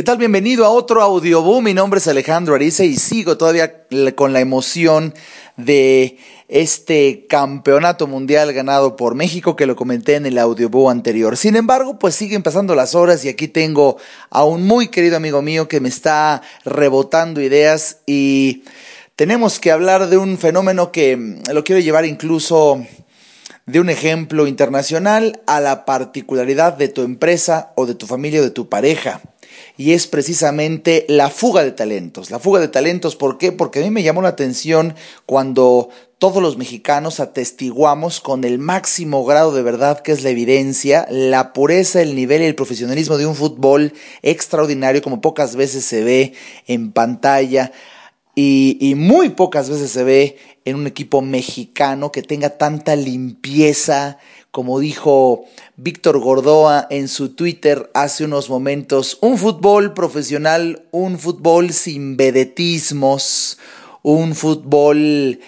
¿Qué tal? Bienvenido a otro audioboom. Mi nombre es Alejandro Ariza y sigo todavía con la emoción de este campeonato mundial ganado por México que lo comenté en el audioboom anterior. Sin embargo, pues siguen pasando las horas y aquí tengo a un muy querido amigo mío que me está rebotando ideas y tenemos que hablar de un fenómeno que lo quiero llevar incluso de un ejemplo internacional a la particularidad de tu empresa o de tu familia o de tu pareja y es precisamente la fuga de talentos. La fuga de talentos, ¿por qué? Porque a mí me llamó la atención cuando todos los mexicanos atestiguamos con el máximo grado de verdad que es la evidencia, la pureza, el nivel y el profesionalismo de un fútbol extraordinario como pocas veces se ve en pantalla y, muy pocas veces se ve en un equipo mexicano que tenga tanta limpieza, como dijo Víctor Gordoa en su Twitter hace unos momentos, un fútbol profesional, un fútbol sin vedetismos, un fútbol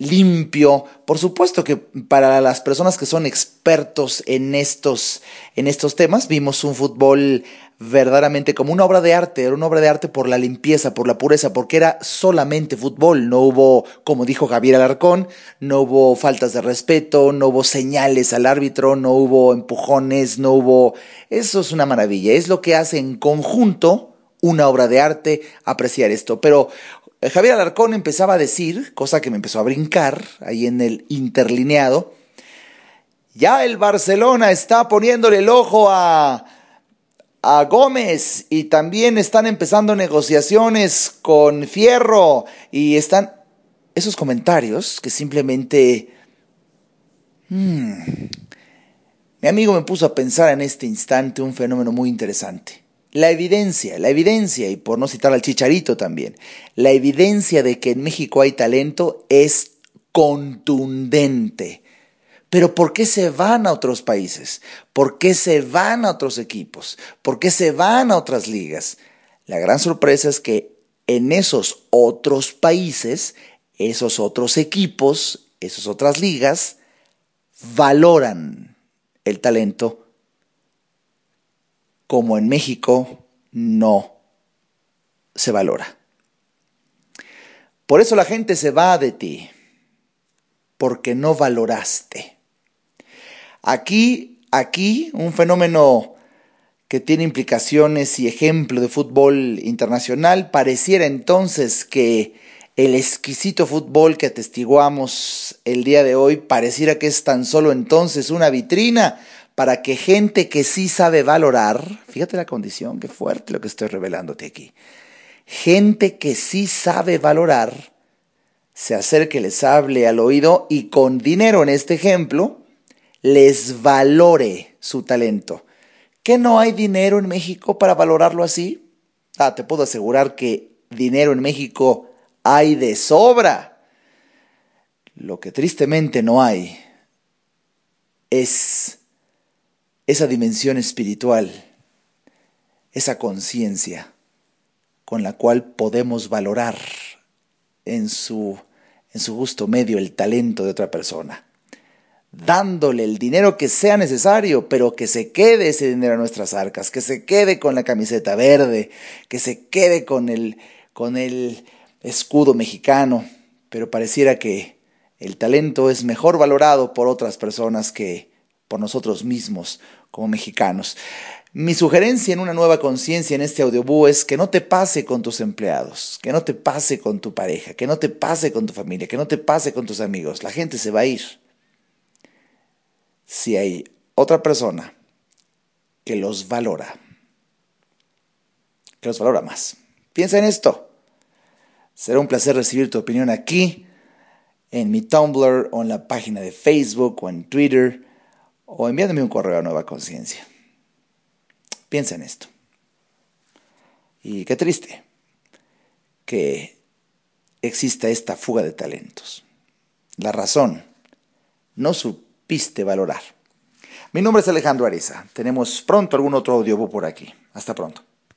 limpio. Por supuesto que para las personas que son expertos en estos, en estos temas, vimos un fútbol verdaderamente como una obra de arte, era una obra de arte por la limpieza, por la pureza, porque era solamente fútbol, no hubo, como dijo Javier Alarcón, no hubo faltas de respeto, no hubo señales al árbitro, no hubo empujones, no hubo... Eso es una maravilla, es lo que hace en conjunto una obra de arte apreciar esto, pero eh, Javier Alarcón empezaba a decir, cosa que me empezó a brincar ahí en el interlineado, ya el Barcelona está poniéndole el ojo a a Gómez y también están empezando negociaciones con Fierro y están esos comentarios que simplemente... Hmm, mi amigo me puso a pensar en este instante un fenómeno muy interesante. La evidencia, la evidencia, y por no citar al chicharito también, la evidencia de que en México hay talento es contundente. Pero ¿por qué se van a otros países? ¿Por qué se van a otros equipos? ¿Por qué se van a otras ligas? La gran sorpresa es que en esos otros países, esos otros equipos, esas otras ligas, valoran el talento como en México no se valora. Por eso la gente se va de ti, porque no valoraste. Aquí, aquí, un fenómeno que tiene implicaciones y ejemplo de fútbol internacional, pareciera entonces que el exquisito fútbol que atestiguamos el día de hoy pareciera que es tan solo entonces una vitrina para que gente que sí sabe valorar, fíjate la condición, qué fuerte lo que estoy revelándote aquí, gente que sí sabe valorar, se acerque, les hable al oído y con dinero en este ejemplo, les valore su talento. ¿Que no hay dinero en México para valorarlo así? Ah, te puedo asegurar que dinero en México hay de sobra. Lo que tristemente no hay es esa dimensión espiritual, esa conciencia con la cual podemos valorar en su, en su justo medio el talento de otra persona dándole el dinero que sea necesario, pero que se quede ese dinero en nuestras arcas, que se quede con la camiseta verde, que se quede con el, con el escudo mexicano, pero pareciera que el talento es mejor valorado por otras personas que por nosotros mismos como mexicanos. Mi sugerencia en una nueva conciencia en este audiobú es que no te pase con tus empleados, que no te pase con tu pareja, que no te pase con tu familia, que no te pase con tus amigos. La gente se va a ir si hay otra persona que los valora, que los valora más. Piensa en esto. Será un placer recibir tu opinión aquí, en mi Tumblr o en la página de Facebook o en Twitter o enviándome un correo a Nueva Conciencia. Piensa en esto. Y qué triste que exista esta fuga de talentos. La razón, no su piste valorar. Mi nombre es Alejandro Ariza. Tenemos pronto algún otro audio por aquí. Hasta pronto.